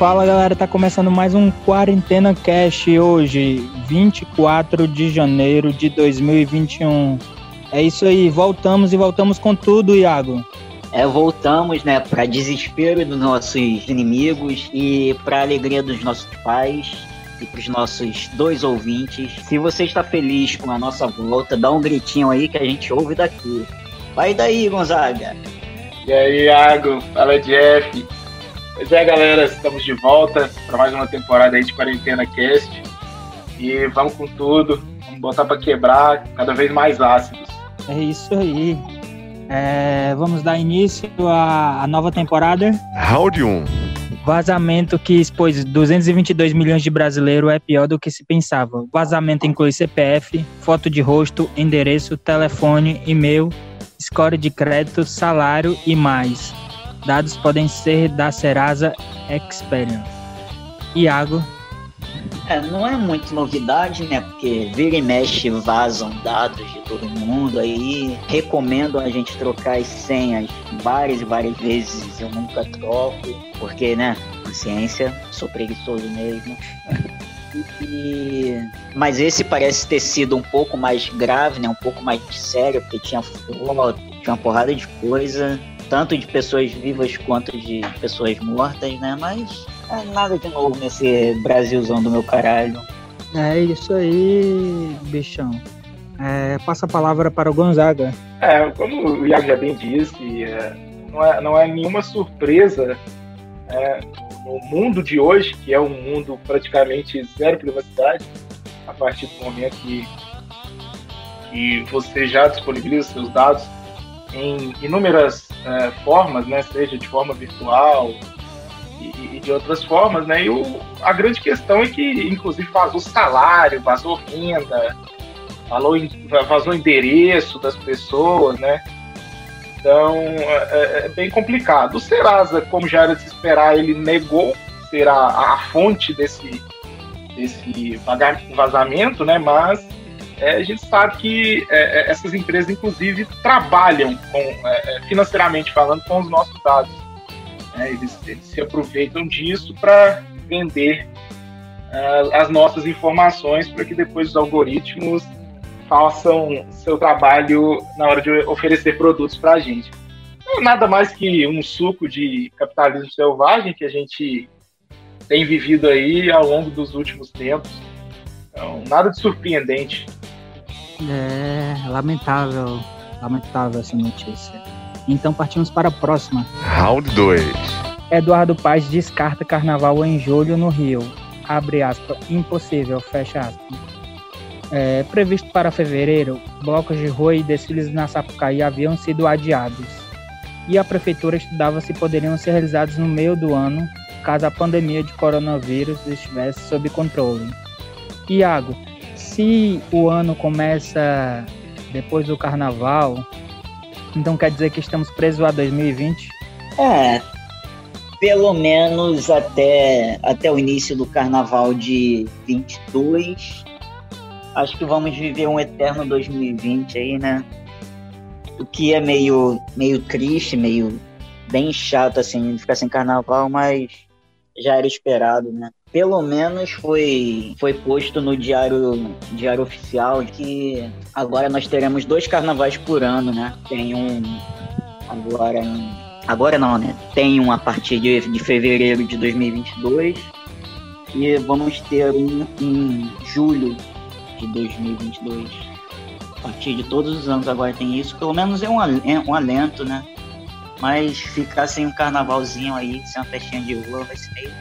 Fala galera, tá começando mais um Quarentena Cash hoje, 24 de janeiro de 2021. É isso aí, voltamos e voltamos com tudo, Iago. É, voltamos, né, para desespero dos nossos inimigos e para alegria dos nossos pais e para os nossos dois ouvintes. Se você está feliz com a nossa volta, dá um gritinho aí que a gente ouve daqui. Vai daí, Gonzaga. E aí, Iago? Fala, Jeff. Pois é, galera, estamos de volta para mais uma temporada aí de Quarentena Cast. E vamos com tudo, vamos botar para quebrar cada vez mais ácidos. É isso aí. É, vamos dar início à, à nova temporada. Round 1. Vazamento que expôs 222 milhões de brasileiros é pior do que se pensava. Vazamento inclui CPF, foto de rosto, endereço, telefone, e-mail, score de crédito, salário e mais. Dados podem ser da Serasa Experian. Iago, É, não é muito novidade, né? Porque vira e mexe vazam dados de todo mundo aí. Recomendo a gente trocar as senhas várias e várias vezes. Eu nunca troco, porque, né? Paciência, sou preguiçoso mesmo. E- Mas esse parece ter sido um pouco mais grave, né? Um pouco mais sério, porque tinha foto, tinha uma porrada de coisa, tanto de pessoas vivas quanto de pessoas mortas, né? Mas é nada de novo nesse Brasilzão do meu caralho. é isso aí, bichão. É, passa a palavra para o Gonzaga. É, como o Iago já bem disse, é, não, é, não é nenhuma surpresa é, no mundo de hoje, que é um mundo praticamente zero privacidade, a partir do momento que, que você já disponibiliza seus dados em inúmeras é, formas, né, seja de forma virtual e, e de outras formas, né, e o, a grande questão é que, inclusive, vazou salário, vazou renda, em- vazou endereço das pessoas, né? Então é, é bem complicado. O Serasa, como já era de se esperar, ele negou ser a, a fonte desse, desse vazamento, né? Mas é, a gente sabe que é, é, essas empresas, inclusive, trabalham com, é, é, financeiramente falando com os nossos dados. né? Eles, eles se aproveitam disso para vender ah, as nossas informações para que depois os algoritmos façam seu trabalho na hora de oferecer produtos para a gente. É nada mais que um suco de capitalismo selvagem que a gente tem vivido aí ao longo dos últimos tempos. Então, nada de surpreendente. É lamentável, lamentável essa notícia. Então partimos para a próxima. Round 2. Eduardo Paes descarta carnaval em julho no Rio. Abre aspas, impossível, fecha aspas. É, previsto para fevereiro, blocos de rua e desfiles na Sapucaí haviam sido adiados. E a prefeitura estudava se poderiam ser realizados no meio do ano, caso a pandemia de coronavírus estivesse sob controle. Iago, se o ano começa depois do carnaval, então quer dizer que estamos presos a 2020? É, pelo menos até, até o início do carnaval de 22. Acho que vamos viver um eterno 2020 aí, né? O que é meio, meio triste, meio bem chato, assim, ficar sem carnaval, mas já era esperado, né? Pelo menos foi, foi posto no diário, diário oficial que agora nós teremos dois carnavais por ano, né? Tem um agora Agora não, né? Tem um a partir de, de fevereiro de 2022 e vamos ter um em julho de 2022. A partir de todos os anos agora tem isso. Pelo menos é um, é um alento, né? Mas ficar sem um carnavalzinho aí, sem uma festinha de rua, vai ser meio,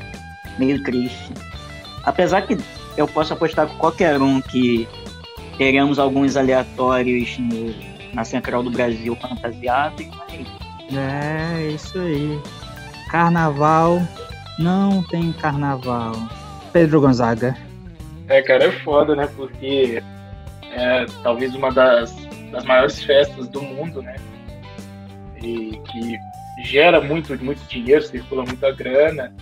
meio triste. Apesar que eu posso apostar com qualquer um que teremos alguns aleatórios no, na Central do Brasil fantasiado. É, isso aí. Carnaval, não tem carnaval. Pedro Gonzaga. É, cara, é foda, né? Porque é talvez uma das, das maiores festas do mundo, né? E que gera muito, muito dinheiro, circula muita grana.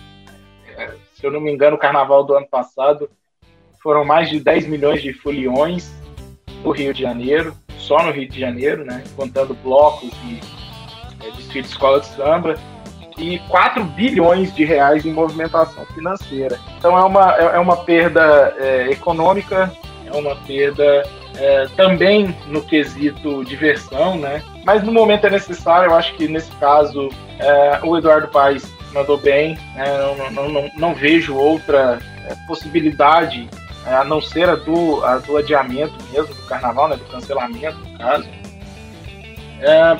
É, se eu não me engano, o carnaval do ano passado foram mais de 10 milhões de foliões no Rio de Janeiro, só no Rio de Janeiro, né? Contando blocos e é, desfile de escola de samba e 4 bilhões de reais em movimentação financeira. Então é uma, é, é uma perda é, econômica, é uma perda é, também no quesito diversão, né? Mas no momento é necessário, eu acho que nesse caso é, o Eduardo Paes mandou bem, né? não, não, não, não, vejo outra é, possibilidade a não ser a do, a do adiamento mesmo do carnaval, né? do cancelamento, no caso.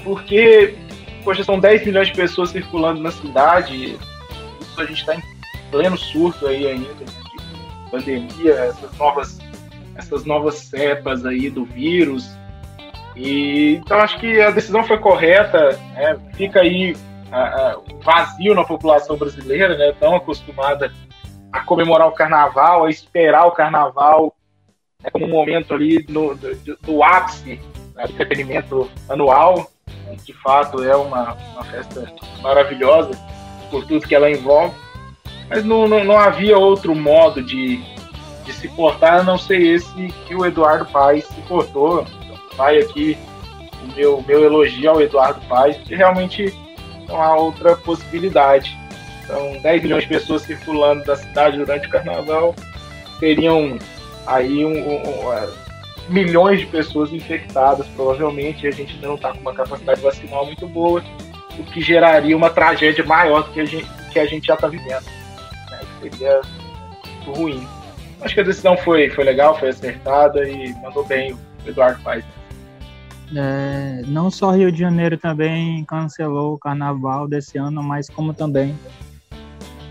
porque poxa, são 10 milhões de pessoas circulando na cidade. Isso a gente está em pleno surto aí ainda, né, de pandemia, essas novas, essas novas cepas aí do vírus. E, então acho que a decisão foi correta, né? fica aí vazio na população brasileira, né? tão acostumada a comemorar o carnaval, a esperar o carnaval né? como um momento ali no, do, do ápice né? do entretenimento anual de fato é uma, uma festa maravilhosa por tudo que ela envolve, mas não, não, não havia outro modo de, de se portar a não ser esse que o Eduardo Paes se portou. Vai aqui o meu, meu elogio ao Eduardo Paes, que realmente não há outra possibilidade. Então, 10 milhões de pessoas circulando da cidade durante o carnaval seriam aí um, um, um milhões de pessoas infectadas, provavelmente, e a gente não está com uma capacidade vacinal muito boa, o que geraria uma tragédia maior do que a gente, que a gente já está vivendo. Né? Seria ruim. Acho que a decisão foi, foi legal, foi acertada e mandou bem o Eduardo Paes. É, não só Rio de Janeiro também cancelou o carnaval desse ano, mas como também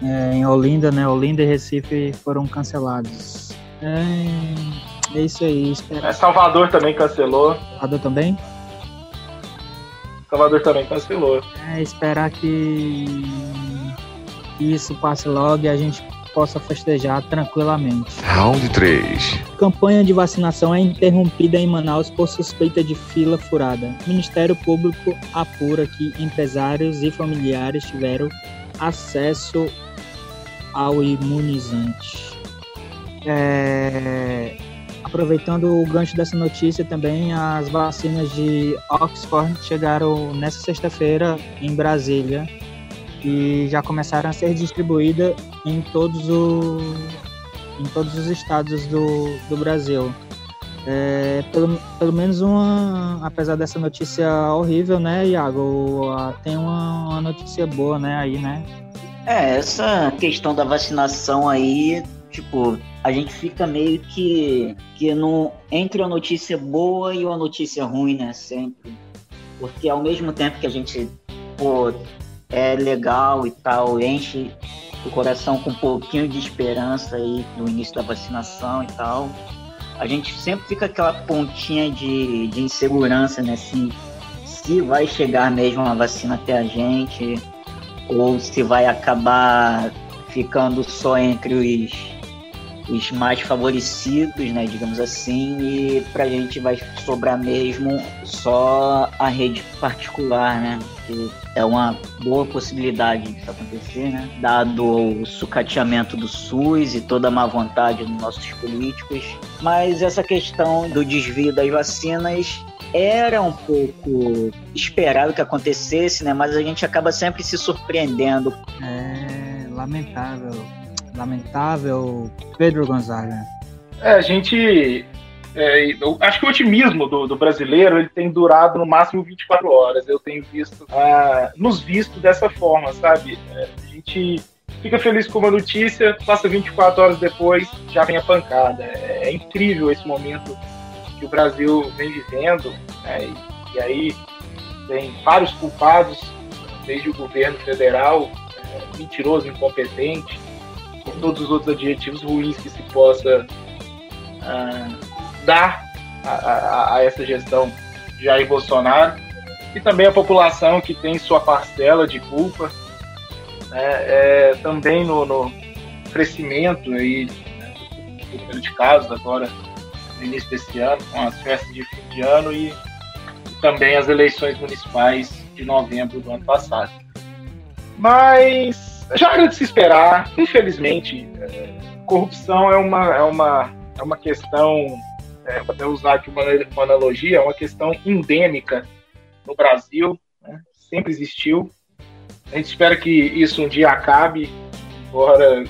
é, em Olinda, né? Olinda e Recife foram cancelados. É, é isso aí. Espera. É, Salvador também cancelou. Salvador também? Salvador também cancelou. É, esperar que isso passe logo e a gente possa festejar tranquilamente. Round 3. Campanha de vacinação é interrompida em Manaus por suspeita de fila furada. Ministério Público apura que empresários e familiares tiveram acesso ao imunizante. É... Aproveitando o gancho dessa notícia também, as vacinas de Oxford chegaram nessa sexta-feira em Brasília e já começaram a ser distribuídas em todos, o, em todos os estados do, do Brasil. É, pelo, pelo menos uma, apesar dessa notícia horrível, né, Iago, tem uma, uma notícia boa, né, aí, né? É, essa questão da vacinação aí tipo, a gente fica meio que, que no, entre a notícia boa e uma notícia ruim, né? Sempre. Porque ao mesmo tempo que a gente, pô, é legal e tal, enche o coração com um pouquinho de esperança aí no início da vacinação e tal, a gente sempre fica aquela pontinha de, de insegurança, né? Se, se vai chegar mesmo a vacina até a gente, ou se vai acabar ficando só entre os os mais favorecidos, né, digamos assim, e para a gente vai sobrar mesmo só a rede particular, né, que é uma boa possibilidade disso acontecer, né, dado o sucateamento do SUS e toda a má vontade dos nossos políticos, mas essa questão do desvio das vacinas era um pouco esperado que acontecesse, né, mas a gente acaba sempre se surpreendendo. É lamentável lamentável Pedro Gonzaga? É, a gente. É, acho que o otimismo do, do, brasileiro ele tem durado no máximo 24 horas. Eu tenho visto, ah, nos visto dessa forma, sabe? É, a gente fica feliz com uma notícia, passa 24 horas depois, já vem a pancada. É, é incrível esse momento que o Brasil vem vivendo, né? e, e, aí tem vários culpados, desde o governo federal, é, mentiroso, incompetente, todos os outros adjetivos ruins que se possa uh, dar a, a, a essa gestão de Jair Bolsonaro e também a população que tem sua parcela de culpa, né, é, também no, no, crescimento aí né, número de casos agora no início desse ano, com as festas de fim de ano e também as eleições municipais de novembro do ano passado. Mas já era de se esperar, infelizmente, é, corrupção é uma, é uma, é uma questão, é, vou até usar aqui uma, uma analogia, é uma questão endêmica no Brasil, né? sempre existiu. A gente espera que isso um dia acabe, embora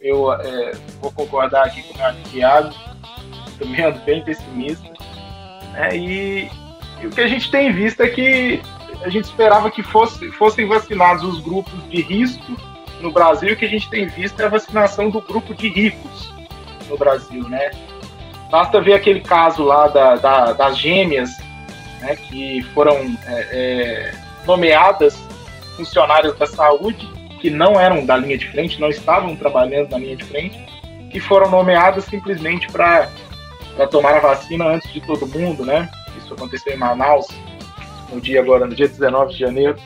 eu é, vou concordar aqui com o meu Thiago, também ando bem pessimista. Né? E, e, o que a gente tem visto é que a gente esperava que fosse, fossem vacinados os grupos de risco no Brasil, o que a gente tem visto é a vacinação do grupo de ricos no Brasil, né? Basta ver aquele caso lá da, da, das gêmeas né, que foram é, é, nomeadas funcionárias da saúde, que não eram da linha de frente, não estavam trabalhando na linha de frente, e foram nomeadas simplesmente para tomar a vacina antes de todo mundo, né? Isso aconteceu em Manaus, no dia agora, no dia 19 de janeiro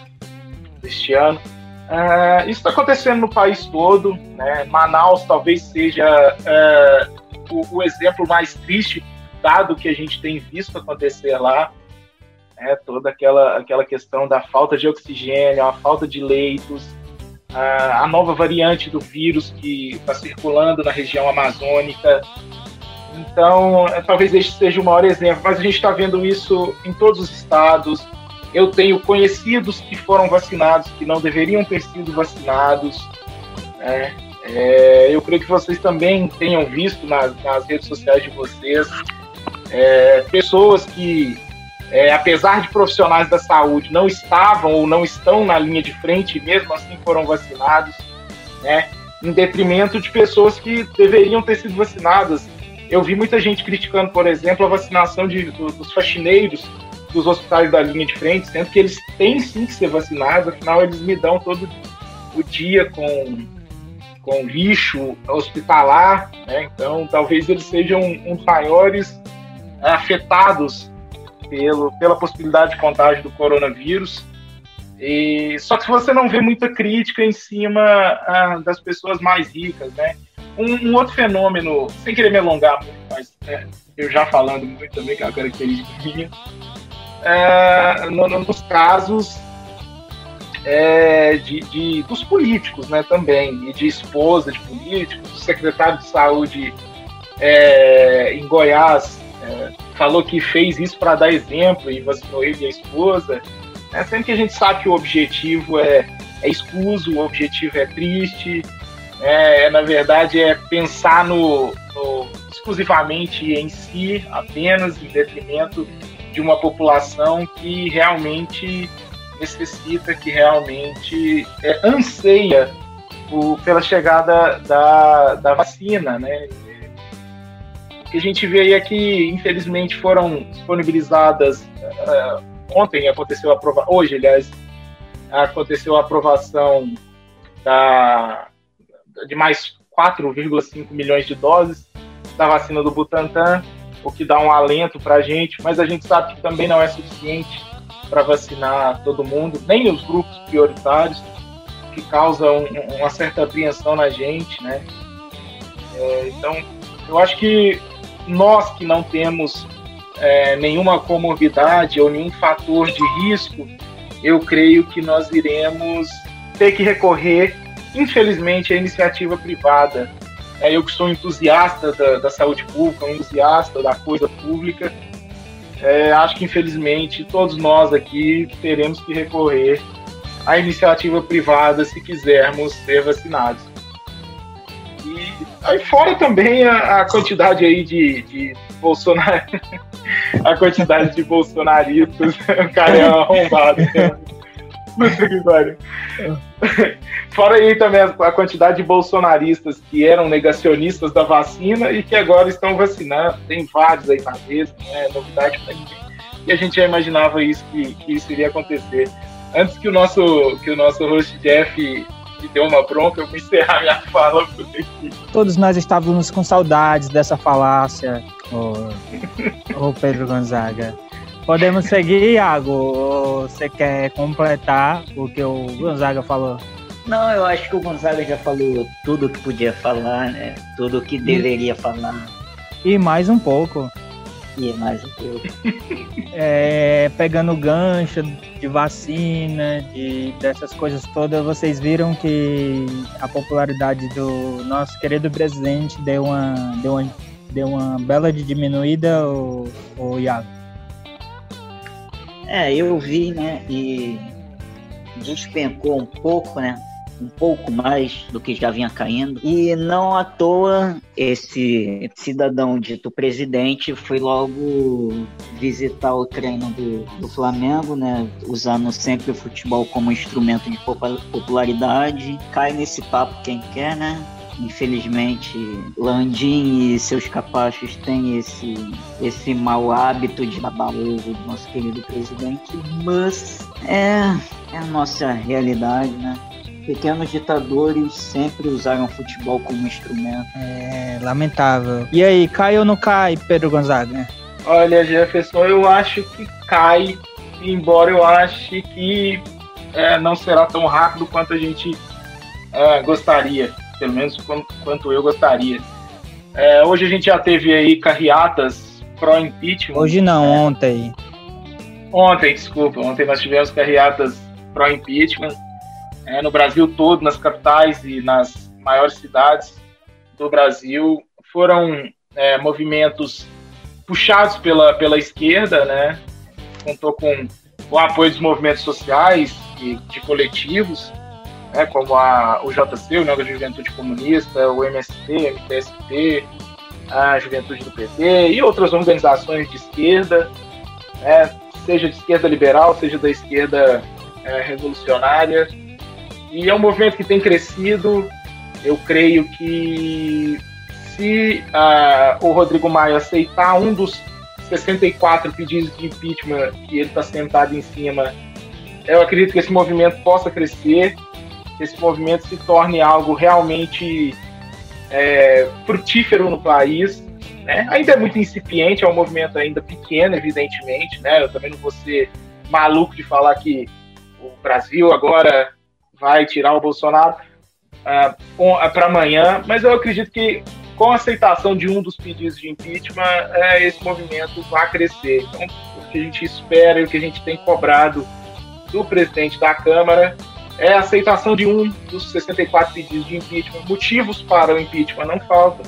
deste ano. Uh, isso está acontecendo no país todo, né? Manaus talvez seja uh, o, o exemplo mais triste dado que a gente tem visto acontecer lá né, toda aquela, aquela questão da falta de oxigênio, a falta de leitos, a, a nova variante do vírus que está circulando na região amazônica. Então, é, talvez este seja o maior exemplo, mas a gente está vendo isso em todos os estados. Eu tenho conhecidos que foram vacinados, que não deveriam ter sido vacinados. Né? É, eu creio que vocês também tenham visto nas, nas redes sociais de vocês é, pessoas que é, apesar de profissionais da saúde não estavam ou não estão na linha de frente, mesmo assim foram vacinados, né, em detrimento de pessoas que deveriam ter sido vacinadas. Eu vi muita gente criticando, por exemplo, a vacinação de, dos faxineiros dos hospitais da linha de frente, sendo que eles têm sim que ser vacinados, afinal eles me dão todo o dia com, com lixo hospitalar, né? então talvez eles sejam um dos maiores afetados pelo, pela possibilidade de contágio do coronavírus. E, só que você não vê muita crítica em cima ah, das pessoas mais ricas, né? Um, um, outro fenômeno, sem querer me alongar mas né, eu já falando muito também, que é uma característica minha, é, no, nos casos é, de, de, dos políticos, né, também, e de esposa de políticos, o secretário de saúde é, em Goiás é, falou que fez isso para dar exemplo e vacinou ele e a esposa. Né? Sempre que a gente sabe que o objetivo é, é escuso, o objetivo é triste, é, é na verdade é pensar no, no, exclusivamente em si, apenas em detrimento de uma população que realmente necessita, que realmente é, anseia pela chegada da, da vacina, né? que a gente vê aí é que, infelizmente, foram disponibilizadas. Uh, ontem aconteceu a aprovação, hoje, aliás, aconteceu a aprovação da, de mais 4,5 milhões de doses da vacina do Butantan, o que dá um alento para a gente, mas a gente sabe que também não é suficiente para vacinar todo mundo, nem os grupos prioritários, que causam uma certa apreensão na gente, né? É, então, eu acho que nós que não temos é, nenhuma comorbidade ou nenhum fator de risco, eu creio que nós iremos ter que recorrer, infelizmente, à iniciativa privada. É, eu que sou entusiasta da, da, saúde pública, entusiasta da coisa pública, é, acho que infelizmente todos nós aqui teremos que recorrer à iniciativa privada se quisermos ser vacinados. E aí fora também a, a quantidade aí de, de Bolsonaro, a quantidade de bolsonaristas, o cara é arrombado. Fora aí também a quantidade de bolsonaristas que eram negacionistas da vacina e que agora estão vacinando. Tem vários aí na mesa, não é novidade para ninguém. E a gente já imaginava isso que, que isso iria acontecer. Antes que o nosso, que o nosso host Jeff me deu uma bronca, eu vou encerrar minha fala. Todos nós estávamos com saudades dessa falácia, ô, ô Pedro Gonzaga. Podemos seguir, Iago? Você quer completar o que o Gonzaga falou? Não, eu acho que o Gonzaga já falou tudo o que podia falar, né? Tudo o que deveria falar. E mais um pouco. E mais um pouco. É, pegando gancho de vacina, de, dessas coisas todas, vocês viram que a popularidade do nosso querido presidente deu uma, deu uma, deu uma bela de diminuída, o, o Iago? É, eu vi, né? E despencou um pouco, né? um pouco mais do que já vinha caindo. E não à toa esse cidadão dito presidente foi logo visitar o treino do, do Flamengo, né? Usando sempre o futebol como instrumento de popularidade. Cai nesse papo quem quer, né? Infelizmente, Landim e seus capachos têm esse, esse mau hábito de babar ovo do nosso querido presidente, mas é, é a nossa realidade, né? pequenos ditadores sempre usaram futebol como instrumento. É lamentável. E aí, cai ou não cai, Pedro Gonzaga? Olha, Jefferson, eu acho que cai, embora eu ache que é, não será tão rápido quanto a gente é, gostaria, pelo menos quanto eu gostaria. É, hoje a gente já teve aí carreatas pró-impeachment. Hoje não, é. ontem. Ontem, desculpa, ontem nós tivemos carreatas pró-impeachment é, no Brasil todo, nas capitais e nas maiores cidades do Brasil. Foram é, movimentos puxados pela, pela esquerda, né? Contou com o apoio dos movimentos sociais e de coletivos, né, como a, o JC, o Nova Juventude Comunista, o MST, MTST, a Juventude do PT e outras organizações de esquerda, né, seja de esquerda liberal, seja da esquerda é, revolucionária. E é um movimento que tem crescido. Eu creio que se o Rodrigo Maia aceitar um dos 64 pedidos de impeachment que ele está sentado em cima, eu acredito que esse movimento possa crescer, esse movimento se torne algo realmente é, frutífero no país. Né? Ainda é muito incipiente, é um movimento ainda pequeno, evidentemente. Né? Eu também não vou ser maluco de falar que o Brasil agora vai tirar o Bolsonaro uh, uh para amanhã, mas eu acredito que com a aceitação de um dos pedidos de impeachment, uh, esse movimento vai crescer. Então, o que a gente espera e o que a gente tem cobrado do presidente da Câmara é a aceitação de um dos 64 pedidos de impeachment. Motivos para o impeachment não faltam.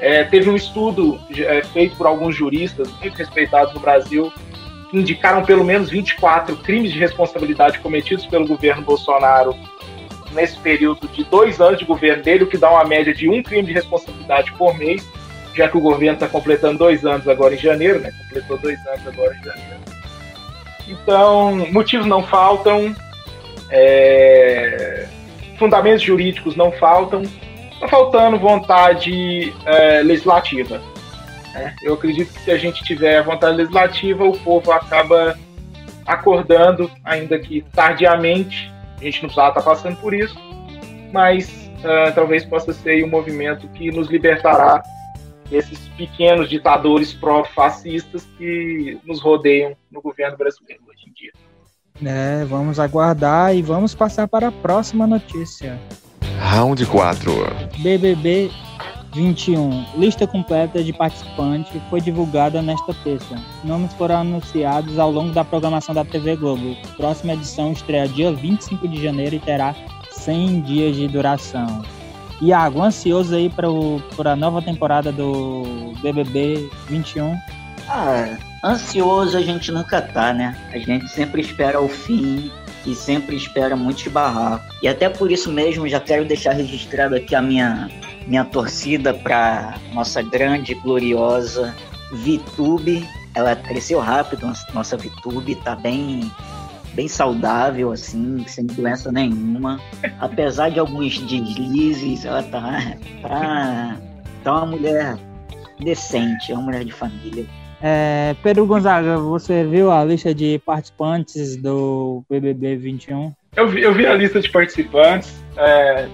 É, teve um estudo é, feito por alguns juristas muito respeitados no Brasil indicaram pelo menos 24 crimes de responsabilidade cometidos pelo governo Bolsonaro nesse período de dois anos de governo dele, o que dá uma média de um crime de responsabilidade por mês, já que o governo está completando dois anos agora em janeiro, né? Completou dois anos agora em janeiro. Então, motivos não faltam, é... fundamentos jurídicos não faltam, está faltando vontade é, legislativa. Né? Eu acredito que se a gente tiver vontade legislativa, o povo acaba acordando, ainda que tardiamente. A gente não precisava estar passando por isso, mas uh, talvez possa ser um movimento que nos libertará desses pequenos ditadores pró-fascistas que nos rodeiam no governo brasileiro hoje em dia. É, vamos aguardar e vamos passar para a próxima notícia. Round 4. BBB 21. Lista completa de participantes foi divulgada nesta terça. Nomes foram anunciados ao longo da programação da TV Globo. Próxima edição estreia dia 25 de janeiro e terá 100 dias de duração. Iago, ansioso aí para a nova temporada do BBB 21? Ah, ansioso a gente nunca tá, né? A gente sempre espera o fim e sempre espera muito barraco. E até por isso mesmo já quero deixar registrado aqui a minha minha torcida para nossa grande, gloriosa Vitube. Ela cresceu rápido, nossa Vitube tá bem bem saudável, assim, sem doença nenhuma. Apesar de alguns deslizes, ela tá, tá, tá uma mulher decente, é uma mulher de família. É, Pedro Gonzaga, você viu a lista de participantes do BBB 21? Eu vi, eu vi a lista de participantes. É,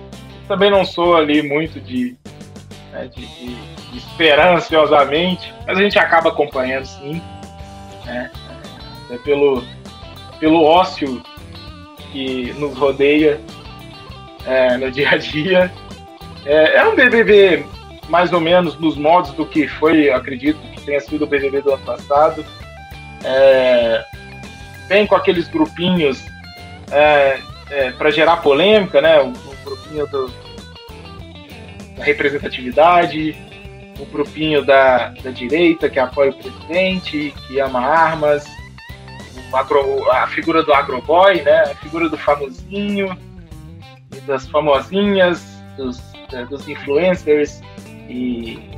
também não sou ali muito de, né, de, de, de, mas a gente acaba acompanhando sim. Né, é, pelo, pelo ócio que nos rodeia é, no dia a dia. É, é um BBB mais ou menos nos modos do que foi, acredito, tenha sido o BBB do ano passado. É, bem com aqueles grupinhos é, é, para gerar polêmica, né? O, o grupinho do, da representatividade, o grupinho da, da direita que apoia o presidente, que ama armas, agro, a figura do agroboy, né? A figura do famosinho, das famosinhas, dos, dos influencers e,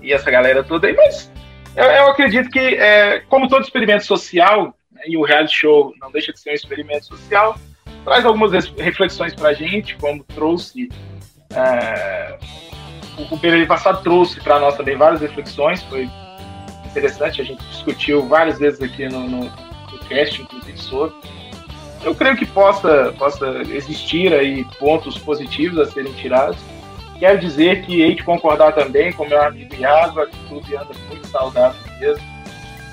e essa galera toda aí, mas eu, eu acredito que, é, como todo experimento social, né, e o reality show não deixa de ser um experimento social, traz algumas reflexões para a gente, como trouxe. É, o, período passado trouxe para nós também várias reflexões, foi interessante, a gente discutiu várias vezes aqui no, no, no cast, inclusive, sobre. Eu creio que possa, possa existir aí pontos positivos a serem tirados. Quero dizer que hei de concordar também com meu amigo Iago, a clube anda muito saudável mesmo.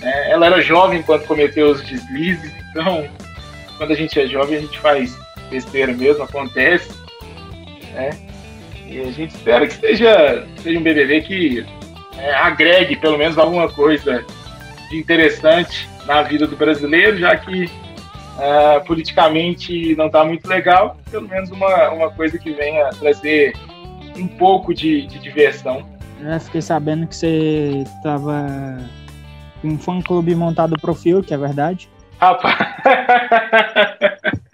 É, ela era jovem quando cometeu os deslizes, então quando a gente é jovem a gente faz besteira mesmo, acontece. Né? E a gente espera que seja, seja um BBB que é, agregue pelo menos alguma coisa de interessante na vida do brasileiro, já que uh, politicamente não está muito legal, pelo menos uma, uma coisa que venha trazer um pouco de, de diversão. Eu fiquei sabendo que você tava com um fã clube montado pro Fio, que é verdade. Rapaz.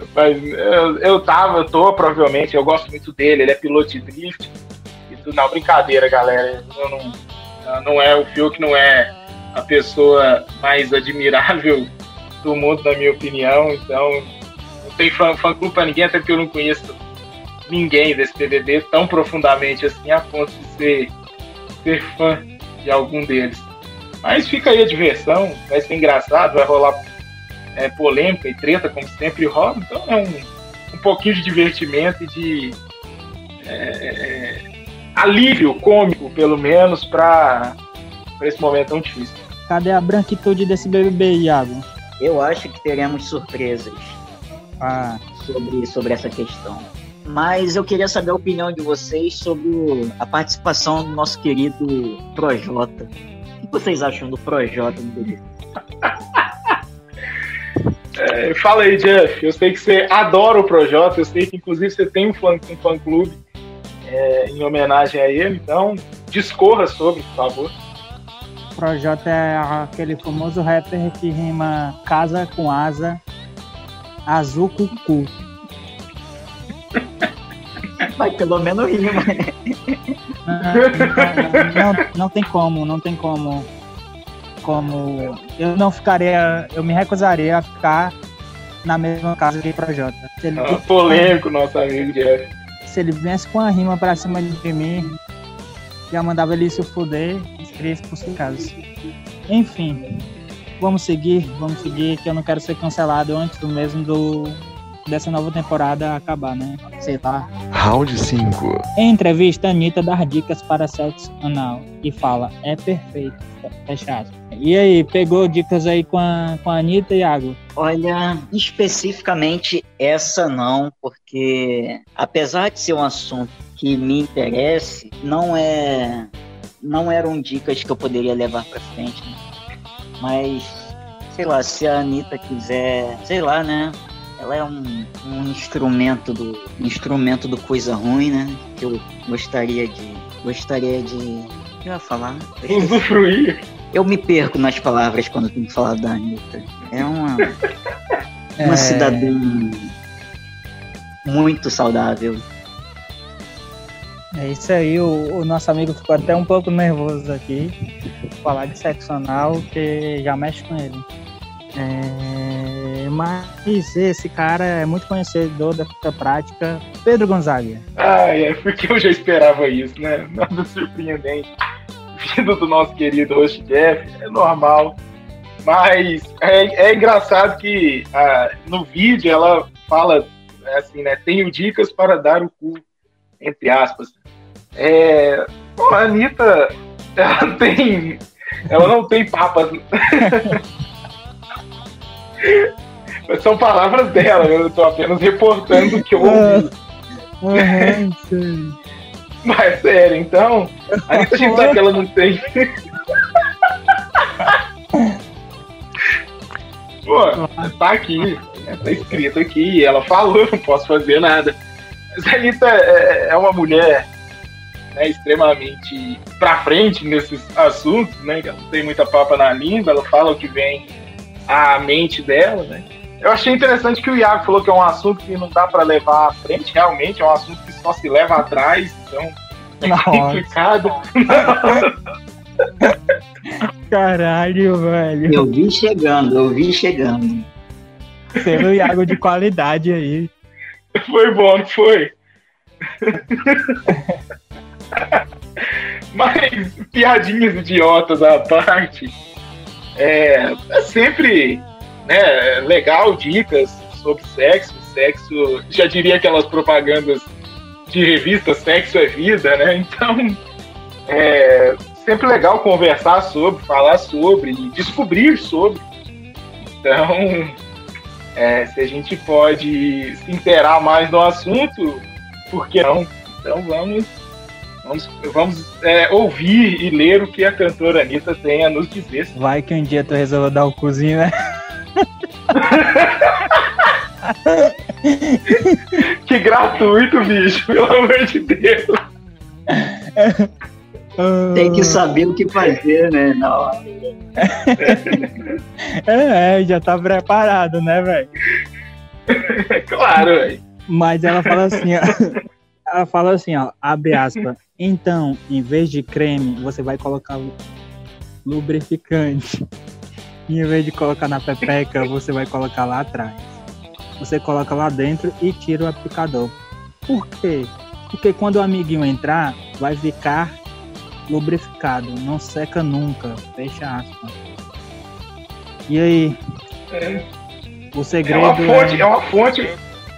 Rapaz, eu, eu tava, eu tô, provavelmente, eu gosto muito dele, ele é piloto de drift. E tudo, não, brincadeira, galera. Eu não, não é o Fio que não é a pessoa mais admirável do mundo, na minha opinião. Então, não tem fã, fã clube pra ninguém, até porque eu não conheço ninguém desse BBB tão profundamente assim, a ponto de ser, ser fã de algum deles. Mas fica aí a diversão, vai ser engraçado, vai rolar é, polêmica e treta, como sempre rola. Então é um, um pouquinho de divertimento e de é, é, alívio cômico, pelo menos, para esse momento tão difícil. Cadê a branquitude desse BBB, Iago? Eu acho que teremos surpresas ah. sobre, sobre essa questão. Mas eu queria saber a opinião de vocês sobre a participação do nosso querido Projota. O que vocês acham do Projota no BBB? É, fala aí, Jeff. Eu sei que você adora o Projota, eu sei que inclusive você tem um fã, um fã clube é, em homenagem a ele, então discorra sobre, por favor. Projota é aquele famoso rapper que rima casa com asa, azul com cu. Mas pelo menos rima. Não, não, não, tem como, não tem como. Como. Eu não ficaria. Eu me recusaria a ficar na mesma casa que Projota. Se ele, ah, polêmico, nosso amigo Jeff. Se ele viesse com a rima pra cima de mim, já mandava ele se fuder e seria casa. Enfim, vamos seguir, vamos seguir, que eu não quero ser cancelado antes do mesmo do dessa nova temporada acabar, né? Sei lá. Round 5. Em entrevista, Anitta dá dicas para sexo anal e fala: é perfeito. Fechado. E aí, pegou dicas aí com a, com a Anitta, Iago? Olha, especificamente essa não, porque apesar de ser um assunto que me interesse, não é. Não eram dicas que eu poderia levar para frente, né? Mas, sei lá, se a Anitta quiser, sei lá, né? Ela é um, um instrumento do instrumento do coisa ruim, né? Que eu gostaria de gostaria de eu ia falar usufruir. Eu me perco nas palavras quando tenho que falar da Anitta. É uma uma é... cidadã muito saudável. É isso aí, o, o, nosso amigo ficou até um pouco nervoso aqui. Falar de sexo anal, que já mexe com ele. É, mas esse cara é muito conhecedor da prática, Pedro Gonzaga. Ah, é porque eu já esperava isso, né? Nada surpreendente. vestido do nosso querido host Jeff, é normal. Mas é, é engraçado que ah, no vídeo ela fala assim, né? Tenho dicas para dar o cu, entre aspas. É, bom, a Anitta, ela tem. Ela não tem papas. São palavras dela, eu estou apenas reportando o que eu ouvi. Uhum, Mas sério, então, a Anitta gente sabe que ela não tem. Pô, tá aqui, tá escrito aqui, ela falou, não posso fazer nada. Mas a Anitta é, é uma mulher né, extremamente pra frente nesses assuntos, né? que Ela não tem muita papa na língua, ela fala o que vem à mente dela, né? Eu achei interessante que o Iago falou que é um assunto que não dá pra levar à frente, realmente é um assunto que só se leva atrás, então é Nossa. complicado. Caralho, velho. Eu vi chegando, eu vi chegando. Pelo Iago de qualidade aí. Foi bom, não foi? Mas, piadinhas idiotas à parte, é, é sempre né, legal dicas sobre sexo. Sexo, já diria aquelas propagandas de revista Sexo é Vida, né? Então, é sempre legal conversar sobre, falar sobre descobrir sobre. Então, é, se a gente pode se inteirar mais no assunto, por que não? Então vamos, vamos, vamos é, ouvir e ler o que a cantora Anitta tem a nos dizer. Vai que um dia tu resolveu dar o cozinho, né? Que gratuito, bicho, pelo amor de Deus. Tem que saber o que fazer, né? Na hora. É, é, já tá preparado, né, velho? É claro, velho. Mas ela fala assim, ó. Ela fala assim, ó, abre aspas. Então, em vez de creme, você vai colocar lu- lubrificante. Em vez de colocar na pepeca, você vai colocar lá atrás. Você coloca lá dentro e tira o aplicador. Por quê? Porque quando o amiguinho entrar, vai ficar lubrificado, não seca nunca. Fecha aspas. E aí, É, o é segredo uma fonte, é- é uma fonte.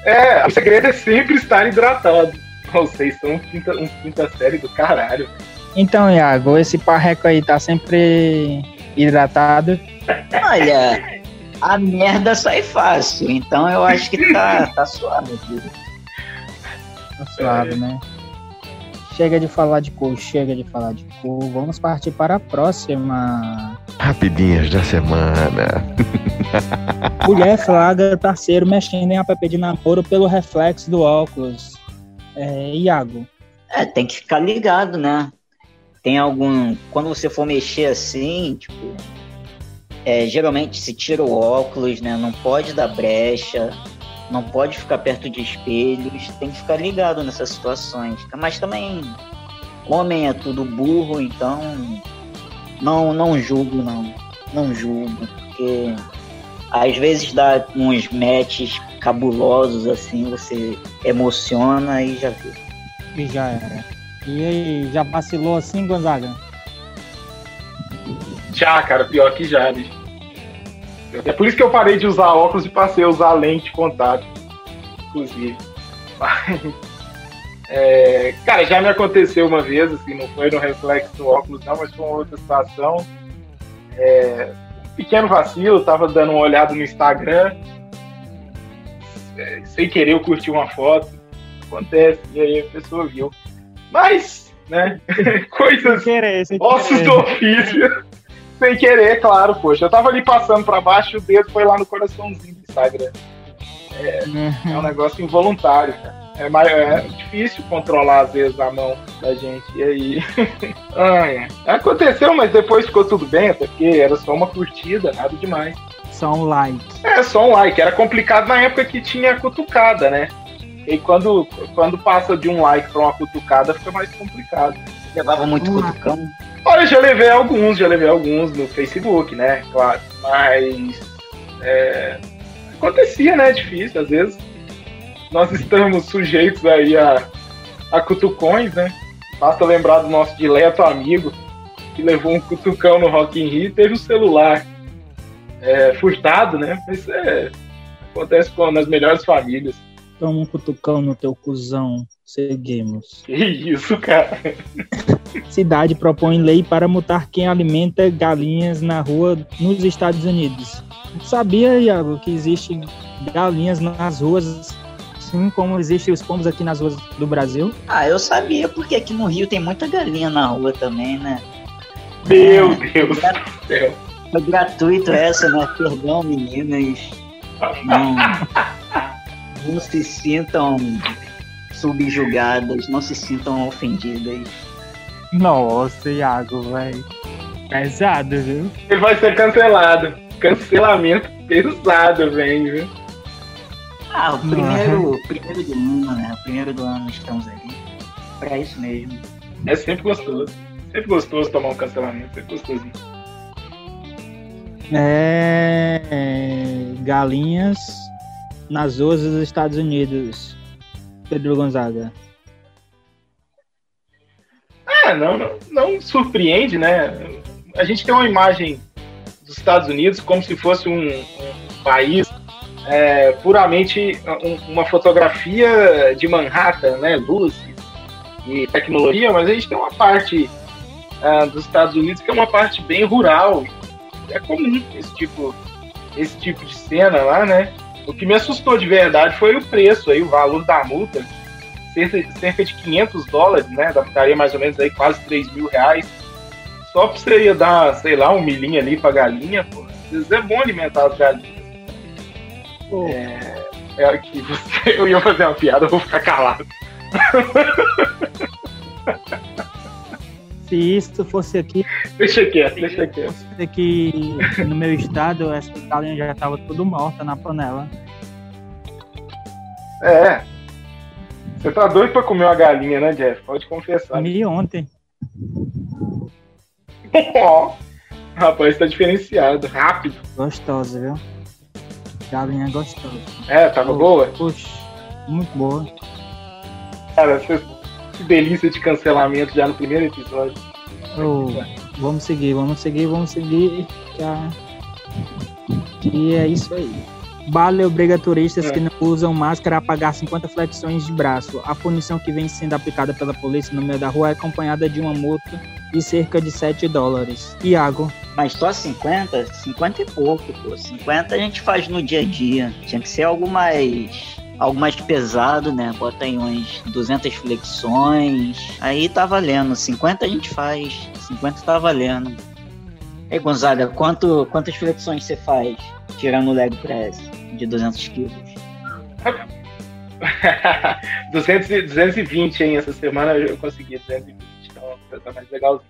É, o segredo é sempre estar hidratado. Vocês são um quinta, um quinta série do caralho. Então, Iago, esse parreco aí tá sempre hidratado. Olha, a merda sai fácil, então eu acho que tá, tá suave. aqui. Tá suave, né? Chega de falar de cu, chega de falar de cu. Vamos partir para a próxima. Rapidinhas da semana. Mulher flagra parceiro mexendo em app de namoro pelo reflexo do óculos. É, Iago, É, tem que ficar ligado, né? Tem algum. Quando você for mexer assim, tipo. é, geralmente se tira o óculos, né? Não pode dar brecha, não pode ficar perto de espelhos, tem que ficar ligado nessas situações. Mas também, homem é tudo burro, então não, não julgo, não. Não julgo, porque às vezes dá uns matches cabulosos assim, você emociona e já viu. e já era. E aí, já vacilou assim, Gonzaga? Já, cara, pior que já, bicho. É por isso que eu parei de usar óculos e passei a usar lente de contato, inclusive. Mas, é, cara, já me aconteceu uma vez, assim, não foi no reflexo do óculos, não, mas foi uma outra situação. É, um pequeno vacilo, tava dando uma olhada no Instagram, é, sem querer eu curti uma foto, acontece, e aí a pessoa viu. Mas, né, coisas querer, sem Ossos do ofício. Sem querer, claro, poxa. Eu tava ali passando pra baixo e o dedo foi lá no coraçãozinho do Instagram. É um negócio involuntário, cara. É, mais, é difícil controlar, às vezes, a mão da gente. E aí. Ai, aconteceu, mas depois ficou tudo bem, até porque era só uma curtida, nada demais. Só um like. É, só um like. Era complicado na época que tinha cutucada, né? E quando, quando passa de um like pra uma cutucada, fica mais complicado. Levava muito lá. cutucão. Olha, já levei alguns, já levei alguns no Facebook, né? Claro. Mas é, acontecia, né? É difícil, às vezes. Nós estamos sujeitos aí a, a cutucões, né? Basta lembrar do nosso dileto amigo, que levou um cutucão no Rock in Rio teve o celular é, furtado, né? Isso é, acontece com, nas melhores famílias. Toma um cutucão no teu cuzão. Seguimos. Que isso, cara? Cidade propõe lei para multar quem alimenta galinhas na rua nos Estados Unidos. Sabia, Iago, que existe galinhas nas ruas, assim como existem os pombos aqui nas ruas do Brasil? Ah, eu sabia, porque aqui no Rio tem muita galinha na rua também, né? Meu É, Deus do céu. Foi gratuito essa, né? Perdão, meninas. Não, não se sintam subjugadas, não se sintam ofendidas. Nossa, Iago, velho. Pesado, viu? Ele vai ser cancelado. Cancelamento pesado, vem, viu? Ah, o primeiro, primeiro do ano, né? O primeiro do ano estamos aí. Pra isso mesmo. É sempre gostoso. Sempre gostoso tomar um cancelamento, sempre gostosinho. É. Galinhas nas ruas dos Estados Unidos. Pedro Gonzaga. Ah, não, não, não surpreende, né? A gente tem uma imagem dos Estados Unidos como se fosse um, um país é, puramente um- uma fotografia de Manhattan, né? Luz e tecnologia, mas a gente tem uma parte ah, dos Estados Unidos que é uma parte bem rural. É comum esse tipo, esse tipo de cena lá, né? O que me assustou de verdade foi o preço aí, o valor da multa cerca, cerca de 500 dólares, né? Daria mais ou menos aí quase 3 mil reais. Só pra você ia dar, sei lá, um milhinho ali pra galinha, pô. É bom alimentar as galinhas. Pô, É que você, eu ia fazer uma piada, eu vou ficar calado. se isso fosse aqui, Deixa quieto, deixa quieto. fosse aqui no meu estado, essa galinha já tava tudo morta na panela. É. Você tá doido pra comer uma galinha, né, Jeff? Pode confessar. Comi ontem. Ó, Rapaz, tá diferenciado, rápido. Gostosa, viu? Galinha gostosa. É, tava boa? Puxa, muito boa. Cara, você- que delícia de cancelamento já no primeiro episódio. Ô, vamos seguir, vamos seguir, vamos seguir. Já. E é isso aí. Bale obriga turistas É. que não usam máscara a pagar 50 flexões de braço. A punição que vem sendo aplicada pela polícia no meio da rua é acompanhada de uma multa de cerca de 7 dólares. Iago, Mas só 50? 50 e pouco, pô. 50 a gente faz no dia a dia. Tinha que ser algo mais. Algo mais pesado, né? Bota aí umas 200 flexões. Aí tá valendo. 50 a gente faz. 50 tá valendo. Ei, Gonzaga, quanto, quantas flexões você faz tirando o leg press de 200 quilos? 200, e- 220, hein? Essa semana eu consegui 220, então tá mais legalzinho.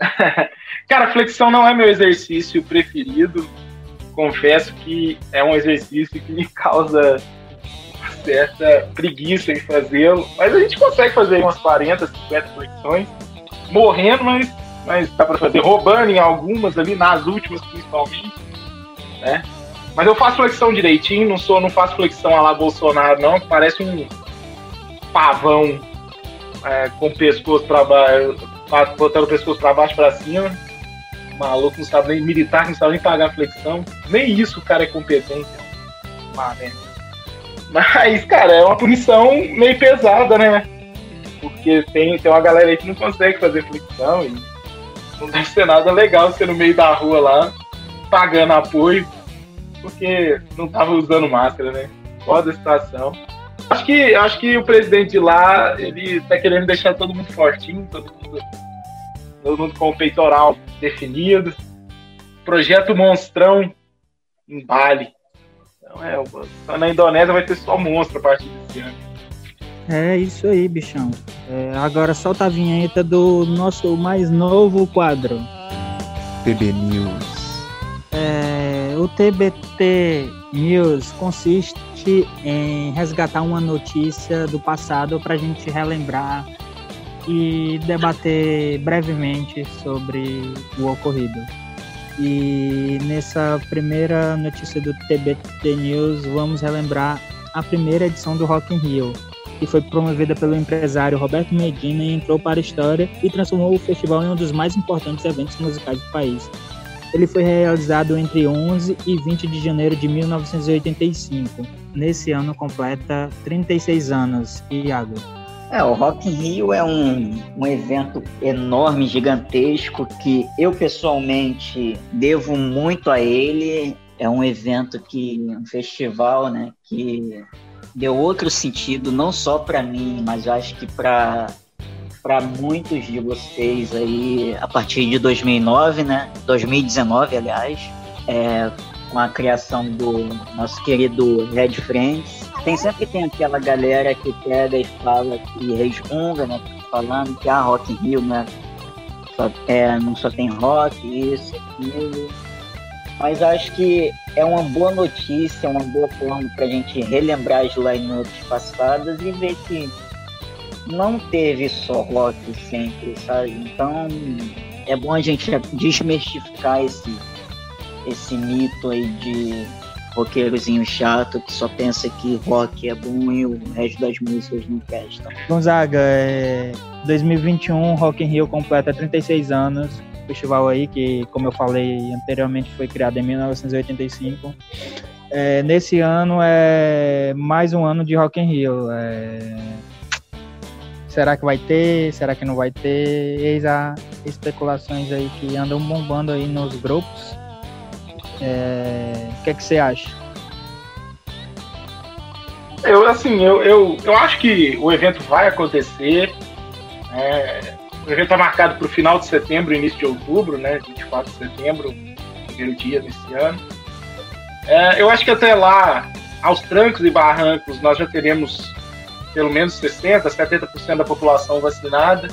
Cara, flexão não é meu exercício preferido. Confesso que é um exercício que me causa certa preguiça em fazê-lo. Mas a gente consegue fazer umas 40, 50 flexões, morrendo, mas, mas dá pra fazer. Roubando em algumas ali, nas últimas principalmente. Né? Mas eu faço flexão direitinho, não sou, não faço flexão a lá Bolsonaro, não, que parece um pavão é, com o pescoço pra baixo, botando o pescoço pra baixo pra cima. Maluco, não sabe nem militar, não sabe nem pagar flexão. Nem isso o cara é competente. Ah, né? Mas, cara, é uma punição meio pesada, né? Porque tem, tem uma galera aí que não consegue fazer flexão e não deve ser nada legal ser no meio da rua lá, pagando apoio porque não tava usando máscara, né? Foda a situação. Acho que, acho que o presidente de lá, ele tá querendo deixar todo mundo fortinho, todo mundo, todo mundo com o peitoral definido. Projeto Monstrão em Bali. Então é, só na Indonésia vai ter só monstro a partir desse ano. é isso aí, bichão. É, agora solta a vinheta do nosso mais novo quadro. TB News. É, o TBT News consiste em resgatar uma notícia do passado para a gente relembrar e debater brevemente sobre o ocorrido. E nessa primeira notícia do TBT News, vamos relembrar a primeira edição do Rock in Rio, que foi promovida pelo empresário Roberto Medina e entrou para a história e transformou o festival em um dos mais importantes eventos musicais do país. Ele foi realizado entre 11 e 20 de janeiro de 1985. Nesse ano completa 36 anos. Iago. É, o Rock in Rio é um, um evento enorme, gigantesco, que eu pessoalmente devo muito a ele. É um evento que, um festival, né, que deu outro sentido, não só para mim, mas acho que para para muitos de vocês aí a partir de 2009, né? 2019, aliás, é, com a criação do nosso querido Red Friends. Tem sempre tem aquela galera que pega e fala que resmunga, né? Falando que a ah, Rock in Rio, né? Só, é, não só tem rock, isso, aquilo. Mas acho que é uma boa notícia, uma boa forma para a gente relembrar as lineups passadas e ver que não teve só rock sempre, sabe? Então é bom a gente desmistificar esse, esse mito aí de roqueirozinho chato que só pensa que rock é bom e o resto das músicas não prestam. Gonzaga, é 2021 Rock in Rio completa 36 anos. Festival aí que, como eu falei anteriormente, foi criado em 1985. É, nesse ano é mais um ano de Rock in Rio. É, Será que vai ter? Será que não vai ter? Eis a especulações aí que andam bombando aí nos grupos. É... O que, é que você acha? Eu, assim, eu, eu, eu acho que o evento vai acontecer. É, o evento está marcado para o final de setembro, início de outubro, né? 24 de setembro, primeiro dia desse ano. É, eu acho que até lá, aos trancos e barrancos, nós já teremos pelo menos 60%, 70% da população vacinada.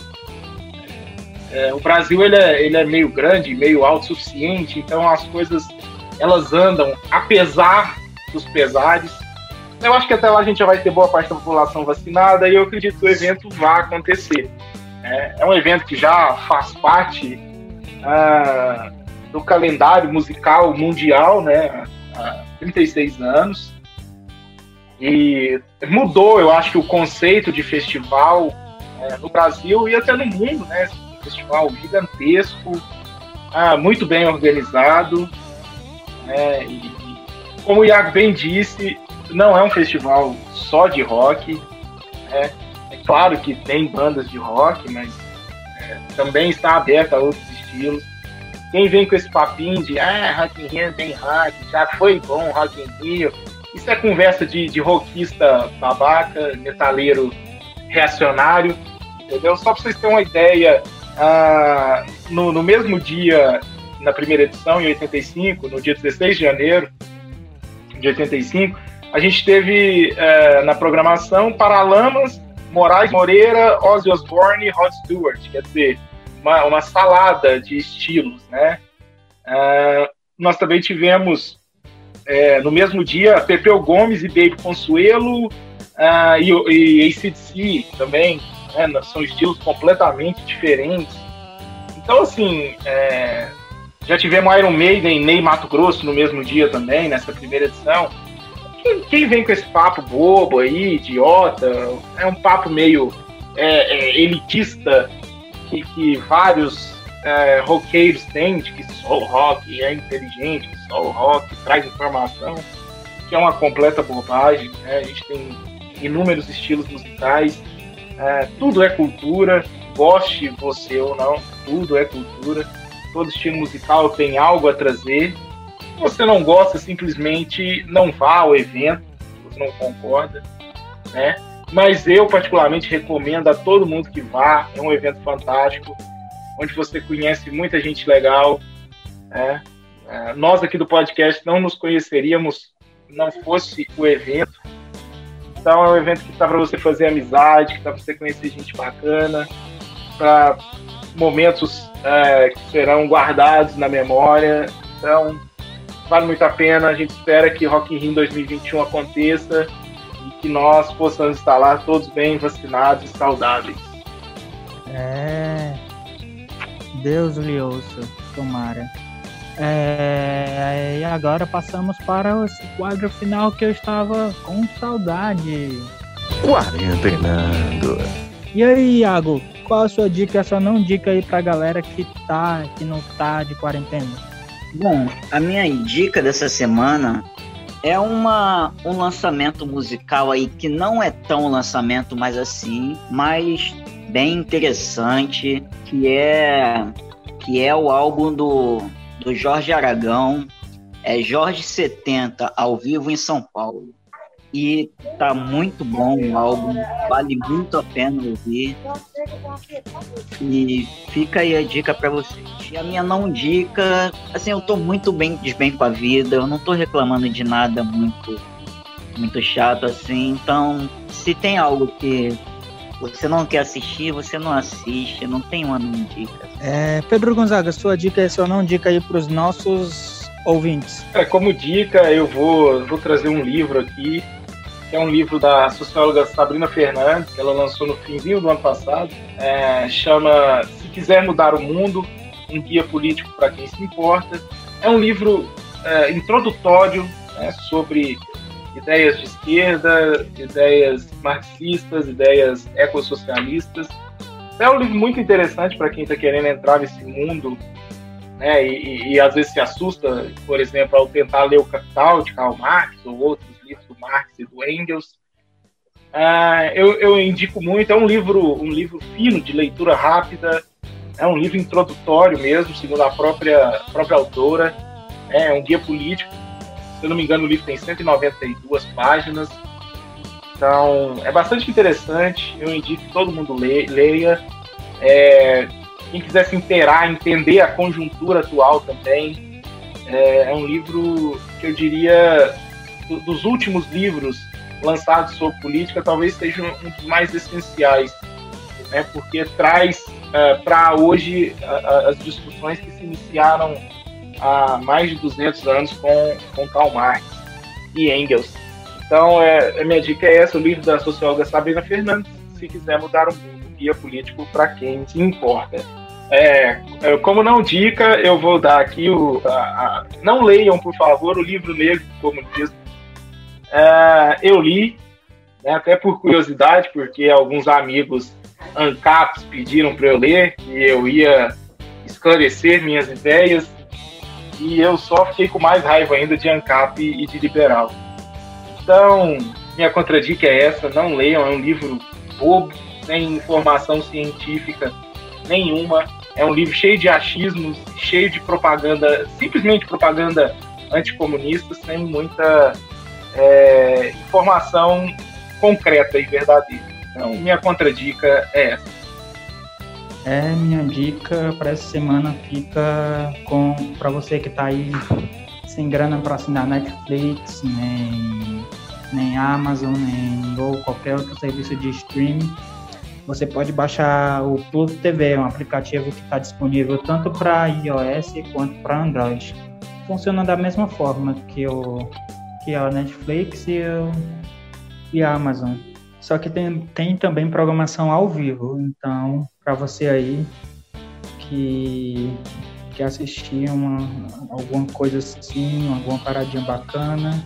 É, o Brasil ele é, ele é meio grande, meio autossuficiente, então as coisas elas andam apesar dos pesares. Eu acho que até lá a gente já vai ter boa parte da população vacinada e eu acredito que o evento vai acontecer. É, é um evento que já faz parte ah, do calendário musical mundial, né, há 36 anos. E mudou, eu acho que o conceito de festival é, no Brasil e até no mundo, né? Festival gigantesco, ah, muito bem organizado. Né? E, como o Iago bem disse, não é um festival só de rock. Né? É claro que tem bandas de rock, mas é, também está aberto a outros estilos. Quem vem com esse papinho de ah, Rock in Rio tem rock, já foi bom Rock in Rio, isso é conversa de, de rockista babaca, metaleiro reacionário, entendeu? Só para vocês terem uma ideia, ah, no, no mesmo dia, na primeira edição, em 85, no dia 16 de janeiro de 85, a gente teve eh, na programação Paralamas, Moraes Moreira, Ozzy Osbourne e Rod Stewart, quer dizer, uma, uma salada de estilos, né? Uh, nós também tivemos é, no mesmo dia, Pepeu Gomes e Baby Consuelo uh, e, e ACDC também, né, são estilos completamente diferentes. Então, assim, é, já tivemos Iron Maiden Ney Mato Grosso no mesmo dia também, nessa primeira edição. Quem, quem vem com esse papo bobo aí, idiota, é um papo meio é, é, elitista que, que vários é, roqueiros têm, de que só o rock é inteligente, que só o rock traz informação, que é uma completa bobagem. Né? A gente tem inúmeros estilos musicais, é, tudo é cultura, goste você ou não, tudo é cultura. Todo estilo musical tem algo a trazer. Se você não gosta, simplesmente não vá ao evento, você não concorda, né? Mas eu particularmente recomendo a todo mundo que vá, é um evento fantástico onde você conhece muita gente legal. Né? É, nós aqui do podcast não nos conheceríamos não fosse o evento. Então é um evento que está para você fazer amizade, que está para você conhecer gente bacana, para momentos é, que serão guardados na memória. Então vale muito a pena. A gente espera que Rock in Rio 2021 aconteça e que nós possamos estar lá todos bem vacinados e saudáveis. É, Deus lhe ouça, tomara. É, e agora passamos para esse quadro final que eu estava com saudade. Quarentenando. E aí, Iago, qual a sua dica, a sua não dica aí pra galera que tá, que não tá de quarentena? Bom, a minha dica dessa semana é uma, um lançamento musical aí que não é tão lançamento, mas assim, mas bem interessante, que é que é o álbum do, do Jorge Aragão, é Jorge 70 ao vivo em São Paulo. E tá muito bom o álbum, vale muito a pena ouvir. E fica aí a dica para vocês. E a minha não dica, assim, eu tô muito bem desbem com a vida, eu não tô reclamando de nada muito muito chato assim. Então, se tem algo que você não quer assistir, você não assiste, não tem uma não dica. É, Pedro Gonzaga, sua dica é sua não dica aí pros nossos ouvintes. É, como dica, eu vou, vou trazer um livro aqui que é um livro da socióloga Sabrina Fernandes, que ela lançou no finzinho do ano passado. É, chama Se Quiser Mudar o Mundo, um guia político para quem se importa. É um livro é, introdutório né, sobre ideias de esquerda, ideias marxistas, ideias ecossocialistas. É um livro muito interessante para quem está querendo entrar nesse mundo né, e, e, e, às vezes se assusta, por exemplo, ao tentar ler o Capital de Karl Marx ou do Marx e do Engels. Uh, eu, eu, indico muito, é um livro, um livro fino, de leitura rápida, é um livro introdutório mesmo, segundo a própria, própria autora, é um guia político. Se eu não me engano, o livro tem 192 páginas, então é bastante interessante. Eu indico que todo mundo leia. É, quem quiser se inteirar, entender a conjuntura atual também, é, é um livro que eu diria do, dos últimos livros lançados sobre política, talvez seja um dos mais essenciais, né, porque traz uh, é, para hoje uh, as discussões que se iniciaram há mais de 200 anos com, com Karl Marx e Engels. Então, é, a minha dica é essa, o livro da socióloga Sabrina Fernandes, se quiser mudar o mundo, guia político para quem se importa. É, como não dica, eu vou dar aqui o. A, a, não leiam, por favor, o livro negro do comunismo é, eu li, né, até por curiosidade, porque alguns amigos ANCAPs pediram para eu ler, e eu ia esclarecer minhas ideias, e eu só fiquei com mais raiva ainda de ANCAP e de liberal. Então, minha contradica é essa, não leiam, é um livro bobo, sem informação científica nenhuma, é um livro cheio de achismos, cheio de propaganda, simplesmente propaganda anticomunista, sem muita é, informação concreta e verdadeira. Então, minha contradica é essa. É, minha dica para essa semana fica com para você que está aí sem grana para assinar Netflix, nem, nem Amazon, nem ou qualquer outro serviço de streaming. Você pode baixar o Pluto TV, um aplicativo que está disponível tanto para iOS quanto para Android. Funciona da mesma forma que o que é a Netflix e, o, e a Amazon. Só que tem, tem também programação ao vivo, então para você aí que que assistir uma, alguma coisa assim, alguma paradinha bacana,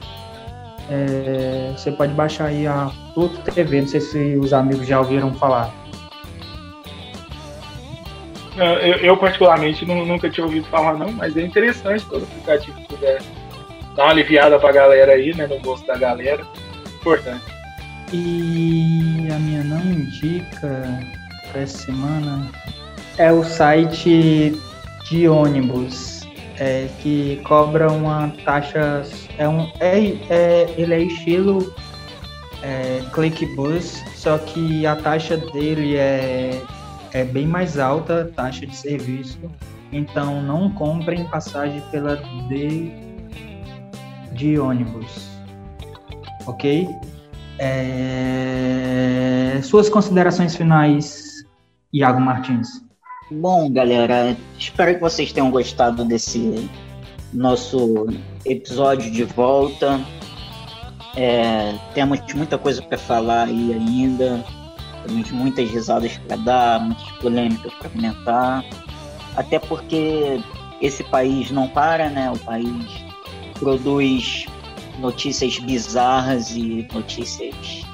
é, você pode baixar aí a Pluto TV, não sei se os amigos já ouviram falar. Eu, eu particularmente não, nunca tinha ouvido falar não, mas é interessante todo aplicativo que puder dar uma aliviada pra galera aí, né? No gosto da galera. Importante. E a minha não indica para essa semana é o site de ônibus é, que cobra uma taxa é um é, é ele é estilo é, ClickBus só que a taxa dele é é bem mais alta taxa de serviço então não comprem passagem pela D de ônibus. Ok? É... Suas considerações finais, Iago Martins. Bom, galera, espero que vocês tenham gostado desse nosso episódio de volta. É, temos muita coisa para falar aí ainda, temos muitas risadas para dar, muitas polêmicas para comentar, até porque esse país não para, né? O país produz notícias bizarras e notícias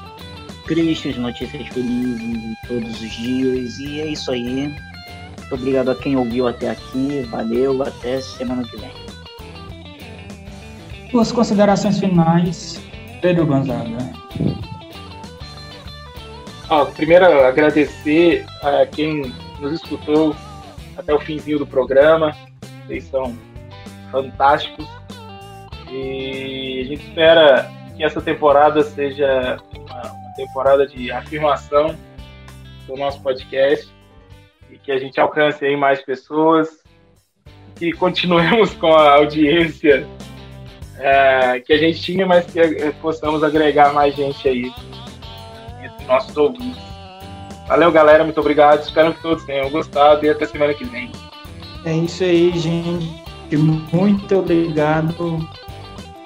tristes, notícias felizes todos os dias. E é isso aí. Muito obrigado a quem ouviu até aqui. Valeu, até semana que vem. Suas considerações finais, Pedro Gonzaga. Ó, primeiro, agradecer a quem nos escutou até o finzinho do programa. Vocês são fantásticos. E a gente espera que essa temporada seja uma, uma temporada de afirmação do nosso podcast e que a gente alcance aí mais pessoas, que continuemos com a audiência é, que a gente tinha, mas que é, possamos agregar mais gente aí entre nossos ouvintes. Valeu, galera, muito obrigado. Espero que todos tenham gostado e até semana que vem. É isso aí, gente. Muito obrigado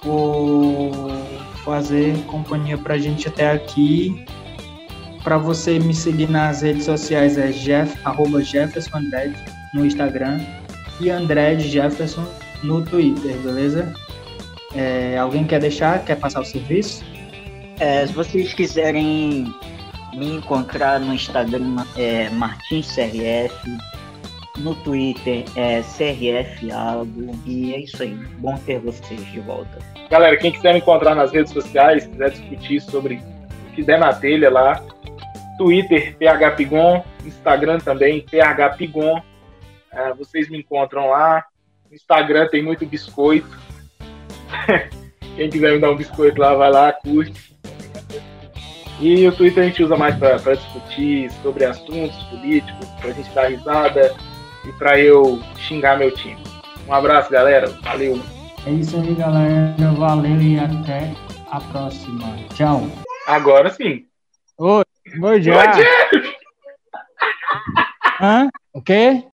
por fazer companhia pra gente até aqui. Para você me seguir nas redes sociais é Jeff, arroba Jefferson no Instagram e André Jefferson no Twitter, beleza? É, alguém quer deixar? Quer passar o serviço? É, se vocês quiserem me encontrar no Instagram é MartinsCRF, no Twitter é CRF Algo, e é isso aí. Bom ter vocês de volta. Galera, quem quiser me encontrar nas redes sociais, quiser discutir sobre o que der na telha lá, Twitter, PHPigon, Instagram também, PHPigon. É, vocês me encontram lá. Instagram tem muito biscoito. Quem quiser me dar um biscoito lá, vai lá, curte. E o Twitter a gente usa mais para discutir sobre assuntos políticos, para a gente dar risada e para eu xingar meu time. Um abraço, galera. Valeu. É isso aí, galera. Valeu e até a próxima. Tchau. Agora sim. Oi, oi, já. Hã? O quê?